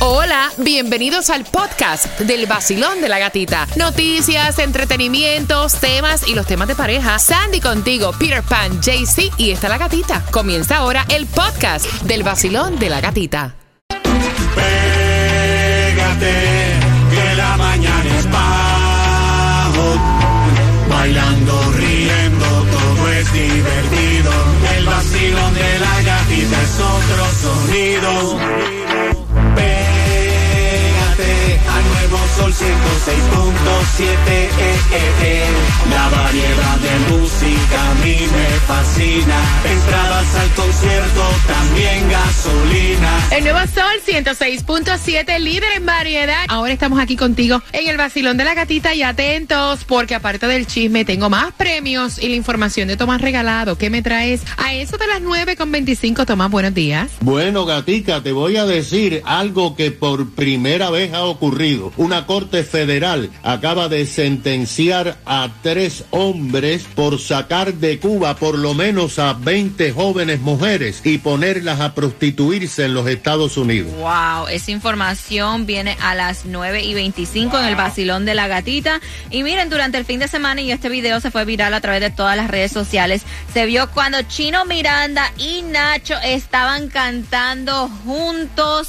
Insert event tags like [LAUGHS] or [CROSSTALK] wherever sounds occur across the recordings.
Hola, bienvenidos al podcast del vacilón de la gatita. Noticias, entretenimientos, temas y los temas de pareja. Sandy contigo, Peter Pan, JC y está la gatita. Comienza ahora el podcast del vacilón de la gatita. Pégate, que la mañana es bajo. Bailando, riendo, todo es divertido. El vacilón de la gatita es otro sonido. 106.7. Eh, eh, eh. La variedad de música a mí me fascina. Entradas al concierto, también gasolina. El nuevo Sol 106.7, líder en variedad. Ahora estamos aquí contigo en el vacilón de la gatita y atentos porque aparte del chisme tengo más premios y la información de Tomás Regalado. ¿Qué me traes? A eso de las 9.25, Tomás, buenos días. Bueno, gatica, te voy a decir algo que por primera vez ha ocurrido. Una corte federal acaba de sentenciar a tres hombres por sacar de Cuba por lo menos a 20 jóvenes mujeres y a prostituirse en los Estados Unidos. Wow, esa información viene a las 9 y 25 en el vacilón de la gatita. Y miren, durante el fin de semana, y este video se fue viral a través de todas las redes sociales, se vio cuando Chino Miranda y Nacho estaban cantando juntos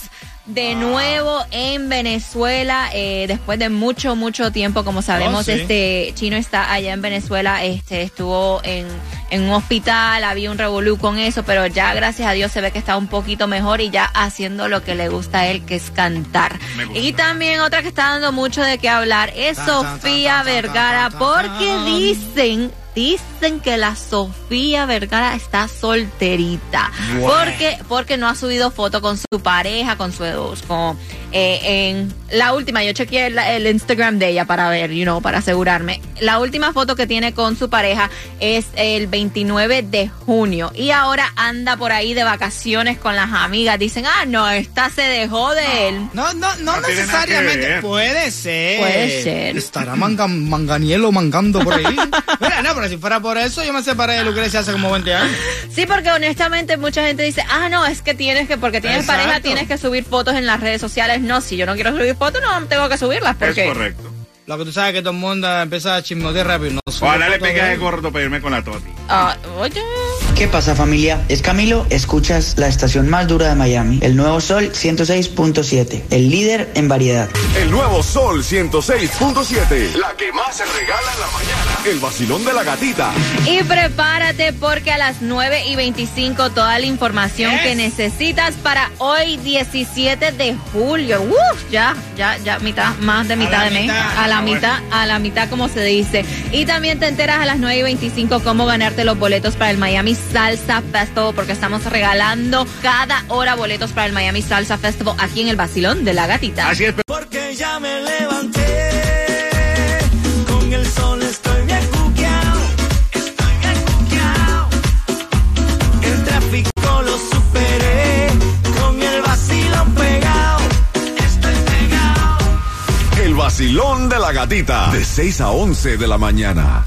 de nuevo en Venezuela eh, después de mucho mucho tiempo. Como sabemos Oh, sí. este chino está allá en Venezuela este estuvo en, en un hospital había un revolú con eso pero ya gracias a Dios se ve que está un poquito mejor y ya haciendo lo que le gusta a él que es cantar. Y también otra que está dando mucho de qué hablar es Tan, Sofía tan, tan, Vergara porque dicen Dicen que la Sofía Vergara está solterita. Bueno. Porque, porque no ha subido foto con su pareja, con su con, eh, en la última, yo chequeé el, el Instagram de ella para ver, you know, para asegurarme. La última foto que tiene con su pareja es el 29 de junio. Y ahora anda por ahí de vacaciones con las amigas. Dicen, ah, no, esta se dejó de él. No, no, no, necesariamente. Puede ser. Puede ser. Estará manga, manganielo mangando por ahí. [LAUGHS] Mira, no, pero si fuera por eso, yo me separé de Lucrecia hace como 20 años. Sí, porque honestamente mucha gente dice, ah, no, es que tienes que, porque tienes Exacto. pareja, tienes que subir fotos en las redes sociales. No, si yo no quiero subir fotos, no tengo que subirlas. Es Porque correcto. Lo que tú sabes que todo el mundo empieza a chismotear rápido. No Ojalá le pegue de gordo para irme con la Toti. Ah, oye. ¿Qué pasa familia? Es Camilo, escuchas la estación más dura de Miami, el Nuevo Sol 106.7, el líder en variedad. El nuevo Sol 106.7. La que más se regala en la mañana. El vacilón de la gatita. Y prepárate porque a las 9 y 25 toda la información que necesitas para hoy 17 de julio. Uf, ya, ya, ya, mitad, más de mitad de mes. mitad. A la Bueno. mitad, a la mitad como se dice. Y también te enteras a las 9 y 25 cómo ganarte los boletos para el Miami Salsa Festival porque estamos regalando cada hora boletos para el Miami Salsa Festival aquí en el Basilón de la Gatita. Así es, Porque ya me levanté, De 6 a 11 de la mañana.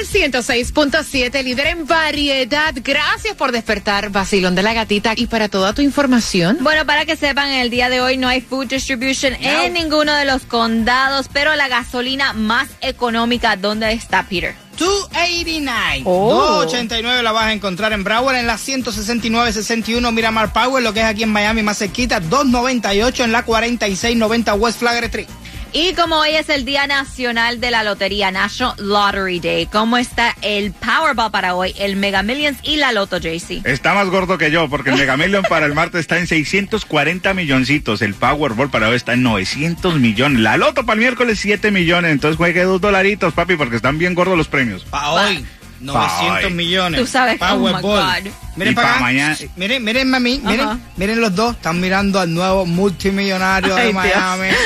Sol 106.7, líder en variedad. Gracias por despertar, vacilón de la gatita. Y para toda tu información, Bueno, para que sepan, el día de hoy no hay food distribution en ninguno de los condados, pero la gasolina más económica, ¿dónde está, Peter? 289. Oh. 289 la vas a encontrar en Broward en la 169-61 Miramar Power, lo que es aquí en Miami más cerquita. 298 en la 4690 West Flagler Street. Y como hoy es el Día Nacional de la Lotería, National Lottery Day, ¿cómo está el Powerball para hoy, el Mega Millions y la Loto, JC? Está más gordo que yo, porque el Mega Million para el martes está en 640 milloncitos. El Powerball para hoy está en 900 millones. La Loto para el miércoles 7 millones. Entonces juegue dos dolaritos, papi, porque están bien gordos los premios. Para hoy, 900 hoy. millones. Tú sabes, oh Powerball. God. Miren Y para pa' acá. mañana. Miren, miren, mami, miren, miren los dos. Están mirando al nuevo multimillonario Ay, de. Miami. [LAUGHS]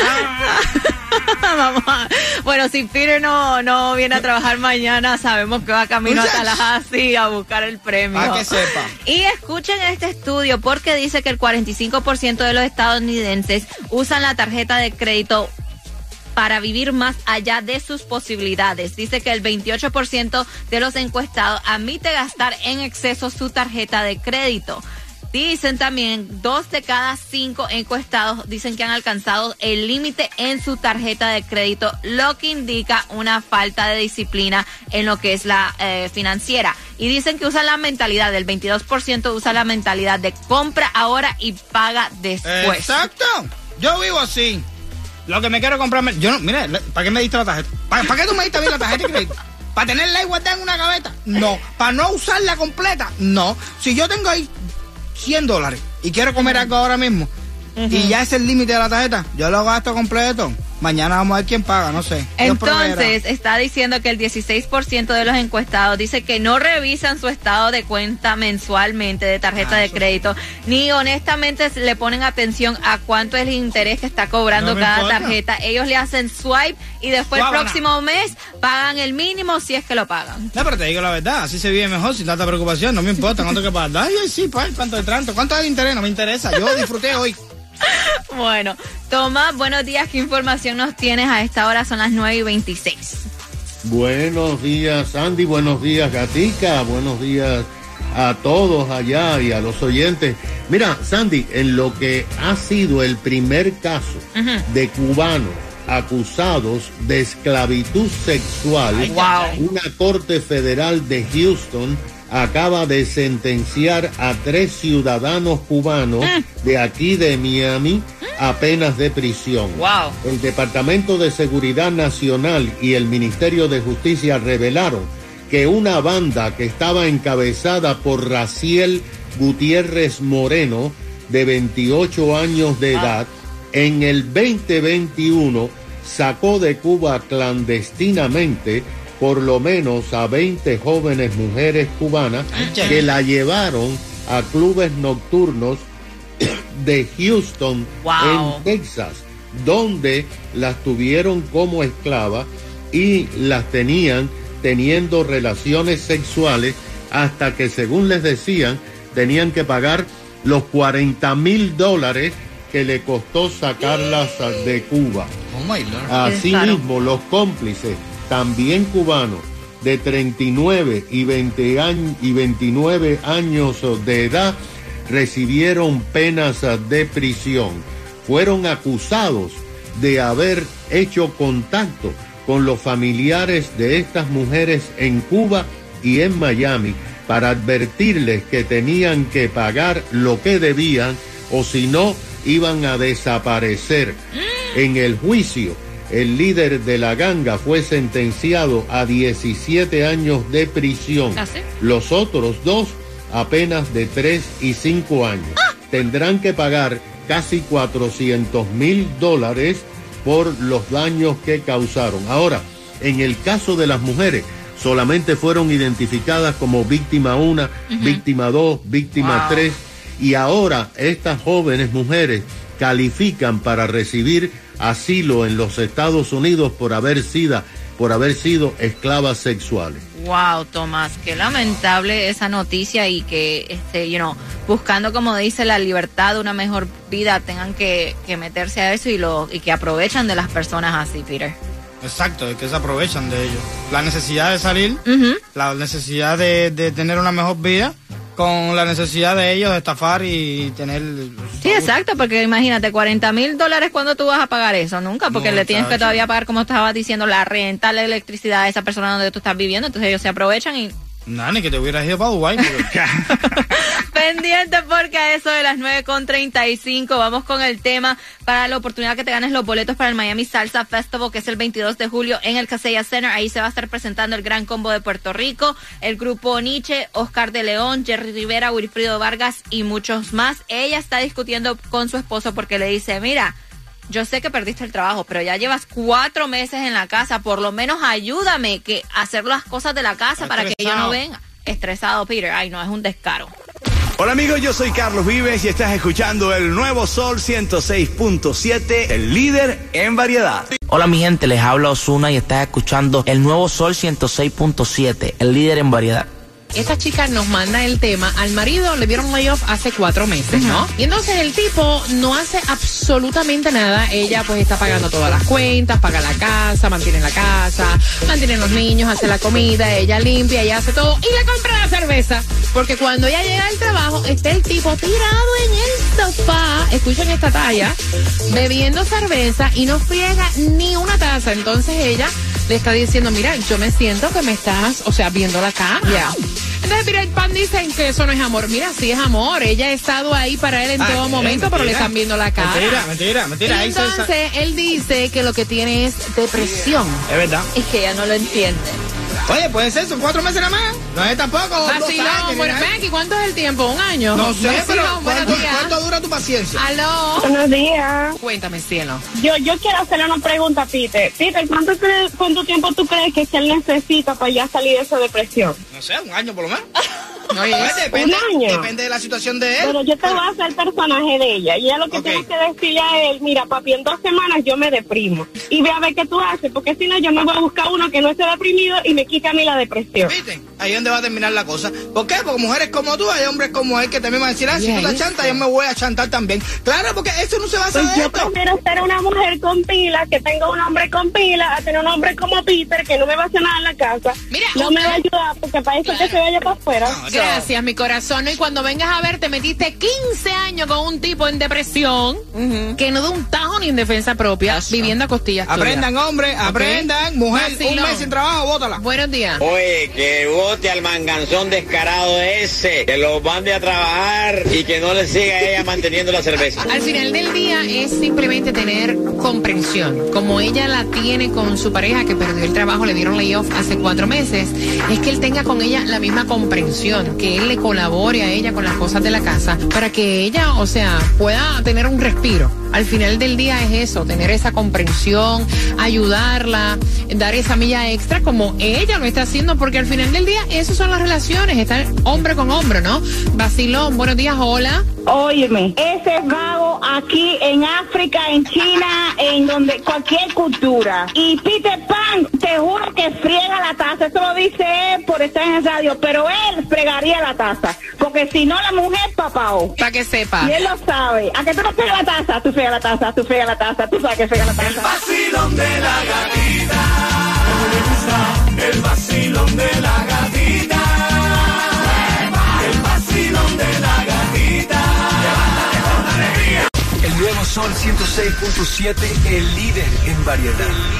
Vamos a- Bueno, si Peter no, no viene a trabajar mañana, sabemos que va camino a. Tallahassee a buscar el premio. Para que sepa. Y escuchen este estudio porque dice que el 45% de los estadounidenses usan la tarjeta de crédito para vivir más allá de sus posibilidades. Dice que el 28% de los encuestados admite gastar en exceso su tarjeta de crédito. Dicen también, dos de cada cinco encuestados dicen que han alcanzado el límite en su tarjeta de crédito, lo que indica una falta de disciplina en lo que es la eh, financiera. Y dicen que usan la mentalidad, del 22% usa la mentalidad de compra ahora y paga después. Exacto. Yo vivo así. Lo que me quiero comprarme. Yo no, mira, le- ¿para qué me diste la tarjeta? ¿Para, para qué tú me diste a mí la tarjeta de crédito? [LAUGHS] ¿Para tenerla ahí guardada en una gaveta? No. ¿Para no usarla completa? No. Si yo tengo ahí 100 dólares y quiero comer algo ahora mismo y ya es el límite de la tarjeta, yo lo gasto completo. Mañana vamos a ver quién paga, no sé. Entonces, está diciendo que el 16% de los encuestados dice que no revisan su estado de cuenta mensualmente de tarjeta Ah, de crédito, ni honestamente le ponen atención a cuánto es el interés que está cobrando No cada importa. tarjeta. Ellos le hacen swipe y después el próximo mes pagan el mínimo si es que lo pagan. No, pero te digo la verdad, así se vive mejor sin tanta preocupación, no me importa cuánto que pagar. Ay, sí, pues, cuánto de tanto, cuánto es el interés, no me interesa, yo disfruté hoy. [LAUGHS] Bueno, Tomás, buenos días. ¿Qué información nos tienes a esta hora? Son las 9 y 26. Buenos días, Andy. Buenos días, Gatica. Buenos días a todos allá y a los oyentes. Mira, Sandy, en lo que ha sido el primer caso de cubanos acusados de esclavitud sexual, Wow. una corte federal de Houston acaba de sentenciar a tres ciudadanos cubanos de aquí de Miami a penas de prisión. Wow. El Departamento de Seguridad Nacional y el Ministerio de Justicia revelaron que una banda que estaba encabezada por Raciel Gutiérrez Moreno, de 28 años de edad, en el 2021 sacó de Cuba clandestinamente por lo menos a 20 jóvenes mujeres cubanas que la llevaron a clubes nocturnos de Houston Wow. en Texas, donde las tuvieron como esclavas y las tenían teniendo relaciones sexuales hasta que, según les decían, tenían que pagar los 40 mil dólares que le costó sacarlas de Cuba. Oh. Asimismo, los cómplices, también cubanos, de 39 y, 20 años, y 29 años de edad, recibieron penas de prisión. Fueron acusados de haber hecho contacto con los familiares de estas mujeres en Cuba y en Miami para advertirles que tenían que pagar lo que debían o si no iban a desaparecer. [GASPS] En el juicio, el líder de la ganga fue sentenciado a 17 años de prisión. ¿Ah, sí? Los otros dos apenas de 3 y 5 años. Tendrán que pagar casi 400 mil dólares por los daños que causaron. Ahora, en el caso de las mujeres, solamente fueron identificadas como víctima 1, víctima 2, víctima Wow. 3 y ahora estas jóvenes mujeres califican para recibir asilo en los Estados Unidos por haber sido, por haber sido esclavas sexuales. Wow, Tomás, qué lamentable esa noticia y que, este, you know, buscando, como dice, la libertad, una mejor vida, tengan que, que meterse a eso y, lo, y que aprovechan de las personas así, Peter. Exacto, es que se aprovechan de ellos. La necesidad de salir, la necesidad de, de tener una mejor vida, con la necesidad de ellos de estafar y tener... Sí, exacto, porque imagínate, 40 mil dólares, ¿cuándo tú vas a pagar eso? Nunca, porque le tienes que todavía pagar, como estabas diciendo, la renta, la electricidad de esa persona donde tú estás viviendo, entonces ellos se aprovechan y Nada, ni que te hubieras ido para Dubái. [LAUGHS] Pendiente porque a eso de las 9.35 vamos con el tema para la oportunidad que te ganes los boletos para el Miami Salsa Festival que es el 22 de julio en el Casella Center. Ahí se va a estar presentando el Gran Combo de Puerto Rico, el grupo Nietzsche, Oscar de León, Jerry Rivera, Wilfrido Vargas y muchos más. Ella está discutiendo con su esposo porque le dice, mira, yo sé que perdiste el trabajo, pero ya llevas cuatro meses en la casa. Por lo menos ayúdame que hacer las cosas de la casa para que ella no venga. Estresado, Peter. Ay, no, es un descaro. Hola amigos, yo soy Carlos Vives y estás escuchando el nuevo Sol 106.7, el líder en variedad. Hola mi gente, les habla Osuna y estás escuchando el nuevo Sol 106.7, el líder en variedad. Esta chica nos manda el tema. Al marido le dieron layoff hace cuatro meses, ¿no? Y entonces el tipo no hace absolutamente nada. Ella pues está pagando todas las cuentas, paga la casa, mantiene la casa, mantiene los niños, hace la comida, ella limpia, ella hace todo y le compra la cerveza. Porque cuando ella llega al trabajo, está el tipo tirado en el sofá, escuchen esta talla, bebiendo cerveza y no friega ni una taza. Entonces ella le está diciendo, mira, yo me siento que me estás, o sea, viendo la cara. Entonces, mira, el pan dicen que eso no es amor. Mira, sí es amor. Ella ha estado ahí para él en Ah, todo eh, momento, pero le están viendo la cara. Mentira, mentira, mentira. Y entonces, él dice que lo que tiene es depresión. Es verdad. Es que ella no lo entiende. Oye, puede ser, son cuatro meses nada más. No es tampoco. Así no, bueno, aquí, ¿cuánto es el tiempo? ¿Un año? No sé, pero buenos ¿cuánto, días. cuánto dura tu paciencia? Aló. Buenos días. Cuéntame, cielo. Yo, yo quiero hacerle una pregunta a Peter. Peter, ¿cuánto, ¿cuánto tiempo tú crees que él necesita para ya salir de esa depresión? No sé, un año por lo menos. [LAUGHS] Oye, Pues depende, un año. depende de la situación de él. Pero yo te voy a hacer personaje de ella. Y ella lo que Ok. tiene que decirle a él, mira, papi, en dos semanas yo me deprimo. Y ve a ver qué tú haces, porque si no yo me voy a buscar uno que no esté deprimido y me quita a mí la depresión. ¿Viste? Ahí es donde va a terminar la cosa. ¿Por qué? Porque mujeres como tú, hay hombres como él que también van a decir, ah, si tú eso. chantas, yo me voy a chantar también. Claro, porque eso no se basa Pues de yo esto. prefiero ser una mujer con pila, que tenga un hombre con pila, a tener un hombre como Peter, que no me va a hacer nada en la casa. Mira, no me va a ayudar, porque para eso que se vaya para afuera. No, Gracias, mi corazón. Y cuando vengas a ver, te metiste 15 años con un tipo en depresión que no da un tajo ni en defensa propia, viviendo a costillas tuyas. Aprendan, hombre, aprendan. Mujer, Vacilón. un mes sin trabajo, bótala. Buenos días. Oye, que vote al manganzón descarado ese, que lo mande a trabajar y que no le siga a ella manteniendo la cerveza. Al final del día es simplemente tener comprensión. Como ella la tiene con su pareja que perdió el trabajo, le dieron layoff hace cuatro meses, es que él tenga con ella la misma comprensión, que él le colabore a ella con las cosas de la casa para que ella, o sea, pueda tener un respiro. Al final del día es eso, tener esa comprensión, ayudarla, dar esa milla extra como ella lo está haciendo, porque al final del día eso son las relaciones, estar hombre con hombre, ¿no? Basilón, buenos días, hola. Óyeme, ese vago aquí en África, en China, en donde cualquier cultura. Y Peter Pan, te juro que friega la taza. Eso lo dice él por estar en el radio, pero él fregaría la taza. Porque si no, la mujer papao. Para que sepa. Y él lo sabe. ¿A qué tú no fregas la taza? Tú fregas la taza, tú fregas la taza, tú sabes que frega la taza. vacilón de la gatita. El vacilón de la gatita. Sol 106.7, el líder en variedad.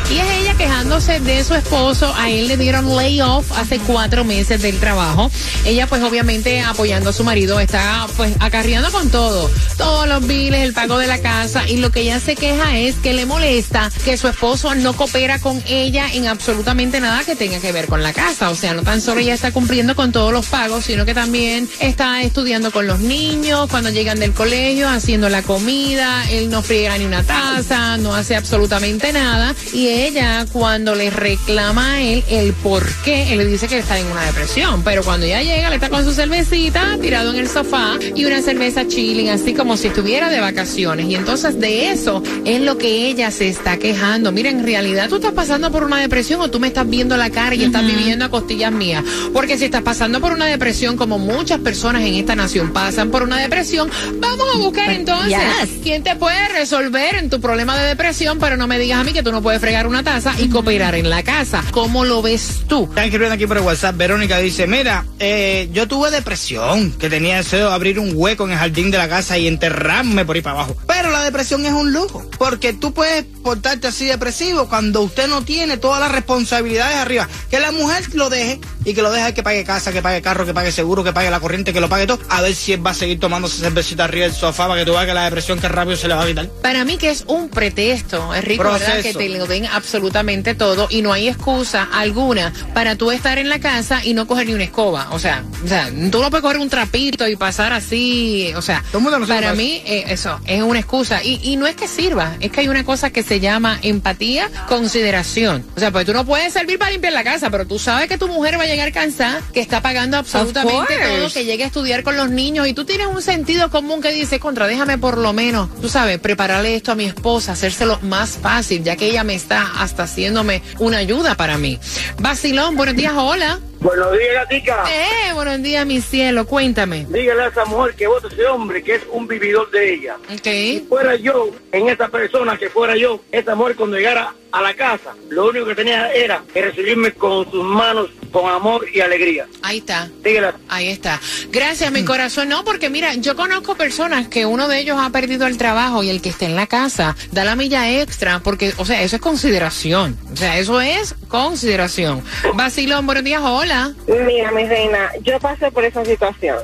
Y es ella quejándose de su esposo. A él le dieron layoff hace cuatro meses del trabajo. Ella, pues, obviamente, apoyando a su marido, está, pues, acarreando con todo. Todos los biles, el pago de la casa. Y lo que ella se queja es que le molesta que su esposo no coopera con ella en absolutamente nada que tenga que ver con la casa. O sea, no tan solo ella está cumpliendo con todos los pagos, sino que también está estudiando con los niños, cuando llegan del colegio, haciendo la comida. Él no friega ni una taza, no hace absolutamente nada. Y ella, cuando le reclama a él el por qué, él le dice que está en una depresión. Pero cuando ella llega, le está con su cervecita, tirado en el sofá y una cerveza chilling, así como si estuviera de vacaciones. Y entonces de eso es lo que ella se está quejando. Mira, en realidad tú estás pasando por una depresión o tú me estás viendo la cara y estás viviendo a costillas mías. Porque si estás pasando por una depresión, como muchas personas en esta nación pasan por una depresión, vamos a buscar entonces yes. quién te puede resolver en tu problema de depresión, pero no me digas a mí que tú no puedes fregar una taza y cooperar en la casa. ¿Cómo lo ves tú? Están escribiendo aquí por WhatsApp. Verónica dice, mira, eh, yo tuve depresión, que tenía deseo de abrir un hueco en el jardín de la casa y enterrarme por ahí para abajo. Pero la depresión es un lujo, porque tú puedes portarte así depresivo cuando usted no tiene todas las responsabilidades arriba. Que la mujer lo deje y que lo deje que pague casa, que pague carro, que pague seguro, que pague la corriente, que lo pague todo. A ver si él va a seguir tomándose cervecita arriba del sofá para que tú veas que la depresión que rápido se le va a quitar. Para mí que es un pretexto, es rico. Que te lo den absolutamente todo y no hay excusa alguna para tú estar en la casa y no coger ni una escoba. O sea, o sea tú no puedes coger un trapito y pasar así. O sea, para mí eh, eso es una excusa. Y, y no es que sirva, es que hay una cosa que se llama empatía, consideración. O sea, pues tú no puedes servir para limpiar la casa, pero tú sabes que tu mujer va a llegar cansada, que está pagando absolutamente todo, que llegue a estudiar con los niños y tú tienes un sentido común que dice, contra, déjame por lo menos, tú sabes, prepararle esto a mi esposa, hacérselo más fácil, ya que ella me está hasta haciéndome una ayuda para mí. Basilón, buenos días, hola. Buenos días, gatica. Eh, buenos días, mi cielo, cuéntame. Dígale a esa mujer que vote ese hombre que es un vividor de ella. Ok. Si fuera yo, en esa persona que fuera yo, esa mujer cuando llegara a la casa, lo único que tenía era que recibirme con sus manos, con amor y alegría. Ahí está. Dígale. Ahí está. Gracias, mi corazón. No, porque mira, yo conozco personas que uno de ellos ha perdido el trabajo y el que está en la casa da la milla extra porque, o sea, eso es consideración. O sea, eso es consideración. Basilón, buenos días, hola. Mira, mi reina, yo pasé por esa situación.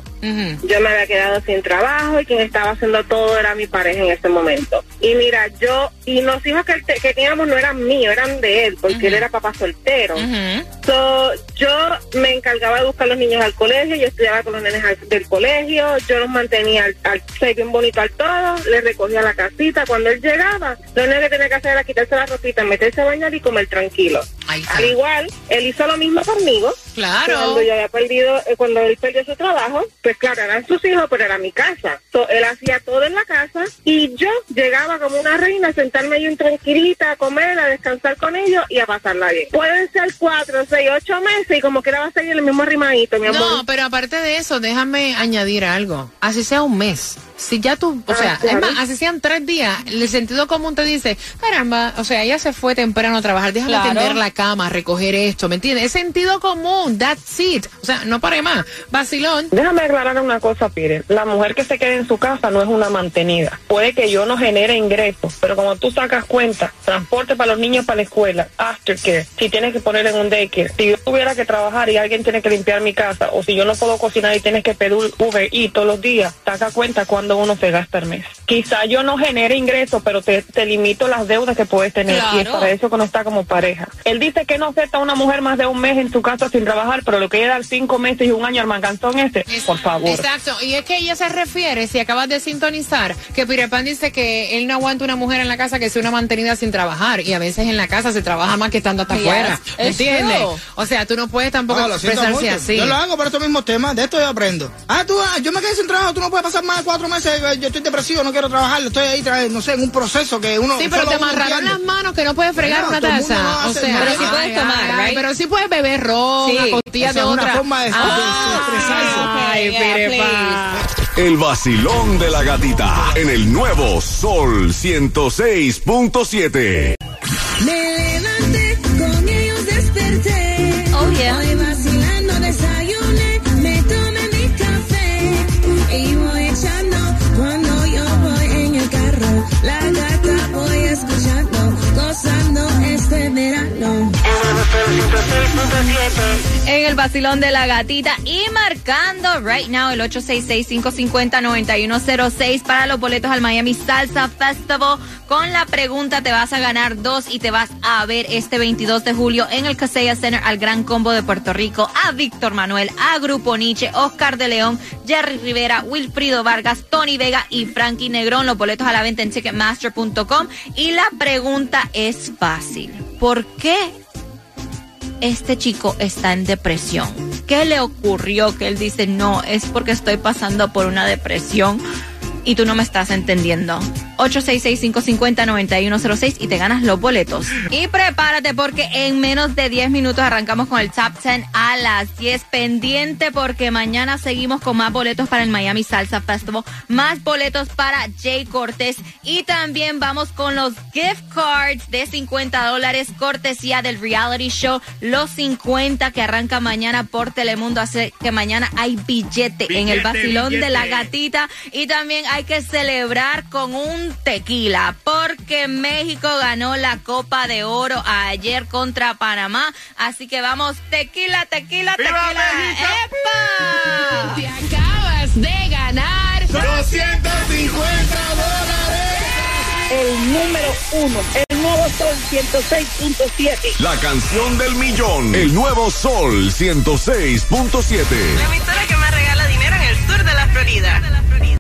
Yo me había quedado sin trabajo y quien estaba haciendo todo era mi pareja en ese momento. Y mira, yo, y los hijos que, que teníamos no eran míos, eran de él, porque él era papá soltero. So, yo me encargaba de buscar los niños al colegio, yo estudiaba con los nenes al- del colegio, yo los mantenía al, al bien bonito al todo, les recogía la casita. Cuando él llegaba, lo único que tenía que hacer era quitarse la ropita, meterse a bañar y comer tranquilo. Al igual, él hizo lo mismo conmigo. Claro. Cuando yo había perdido, eh, cuando él perdió su trabajo, pues claro, eran sus hijos, pero era mi casa. So, él hacía todo en la casa y yo llegaba como una reina a sentarme ahí tranquilita, a comer, a descansar con ellos y a pasarla bien. Pueden ser cuatro, seis, ocho meses y como quiera va a seguir el mismo rimadito, mi amor. No, pero aparte de eso, déjame añadir algo. Así sea un mes. Si ya tú, o Ah, sea, claro. es más, así sean tres días, el sentido común te dice, caramba, o sea, ella se fue temprano a trabajar, déjame Claro. tender la cama, recoger esto, ¿me entiendes? Es sentido común, that's it. O sea, no pare más. Vacilón. Déjame aclarar una cosa, Pire. La mujer que se queda en su casa no es una mantenida. Puede que yo no genere ingresos, pero como tú sacas cuenta, transporte para los niños para la escuela, aftercare, si tienes que poner en un daycare, si yo tuviera que trabajar y alguien tiene que limpiar mi casa, o si yo no puedo cocinar y tienes que pedir Uber y todos los días, saca cuenta cuando uno se gasta el mes. Quizá yo no genere ingresos, pero te, te limito las deudas que puedes tener y es Claro. para eso que no está como pareja. Él dice que no acepta a una mujer más de un mes en su casa sin trabajar, pero lo que dar cinco meses y un año al manganzón ese, por favor. Exacto, y es que ella se refiere, si acabas de sintonizar, que Pirepan dice que él no aguanta una mujer en la casa que sea una mantenida sin trabajar, y a veces en la casa se trabaja más que estando hasta Yes, afuera, ¿me it's entiendes? true. O sea, tú no puedes tampoco No, expresarse así. Yo lo hago por estos mismos temas, de esto yo aprendo. Ah, tú, ah, yo me quedé sin trabajo, tú no puedes pasar más de cuatro meses, eh, yo estoy depresivo, no quiero trabajar, estoy ahí, no sé, en un proceso que uno... Sí, pero te amarraron las manos que no puedes fregar Bueno, una taza. no o sea. Pero sí puedes tomar, ay, right? Pero sí puedes beber ron, Sí. A costillas Esa de es una otra. forma de- de Ah, Ay, yeah, Pirepan. El vacilón de la gatita en el nuevo Sol 106.7. Me levanté, con ellos desperté. Oh, yeah. Hoy vacilando desayuné, me tomé mi café. Y voy echando cuando yo voy en el carro. La gata voy escuchando, gozando este verano. En el vacilón de la gatita y marcando right now el 866-550-9106 para los boletos al Miami Salsa Festival. Con la pregunta te vas a ganar dos y te vas a ver este 22 de julio en el Casella Center al Gran Combo de Puerto Rico, a Víctor Manuel, a Grupo Nietzsche, Oscar de León, Jerry Rivera, Wilfrido Vargas, Tony Vega y Frankie Negrón. Los boletos a la venta en Ticketmaster.com. Y la pregunta es fácil. ¿Por qué este chico está en depresión. ¿Qué le ocurrió? Que él dice, no, es porque estoy pasando por una depresión y tú no me estás entendiendo. 866-550-9106 y te ganas los boletos. Y prepárate porque en menos de 10 minutos arrancamos con el Top 10 a las 10. Pendiente porque mañana seguimos con más boletos para el Miami Salsa Festival, más boletos para Jay Cortés y también vamos con los gift cards de 50 dólares cortesía del reality show Los 50 que arranca mañana por Telemundo. Así que mañana hay billete, en el Billete, vacilón de la gatita y también hay que celebrar con un tequila porque México ganó la Copa de Oro ayer contra Panamá. Así que vamos, tequila, tequila, tequila. ¡Epa! Te acabas de ganar 250 dólares. El número uno, el nuevo Sol 106.7. La canción del millón. El nuevo Sol 106.7. La emisora que más regala dinero en el sur de la Florida.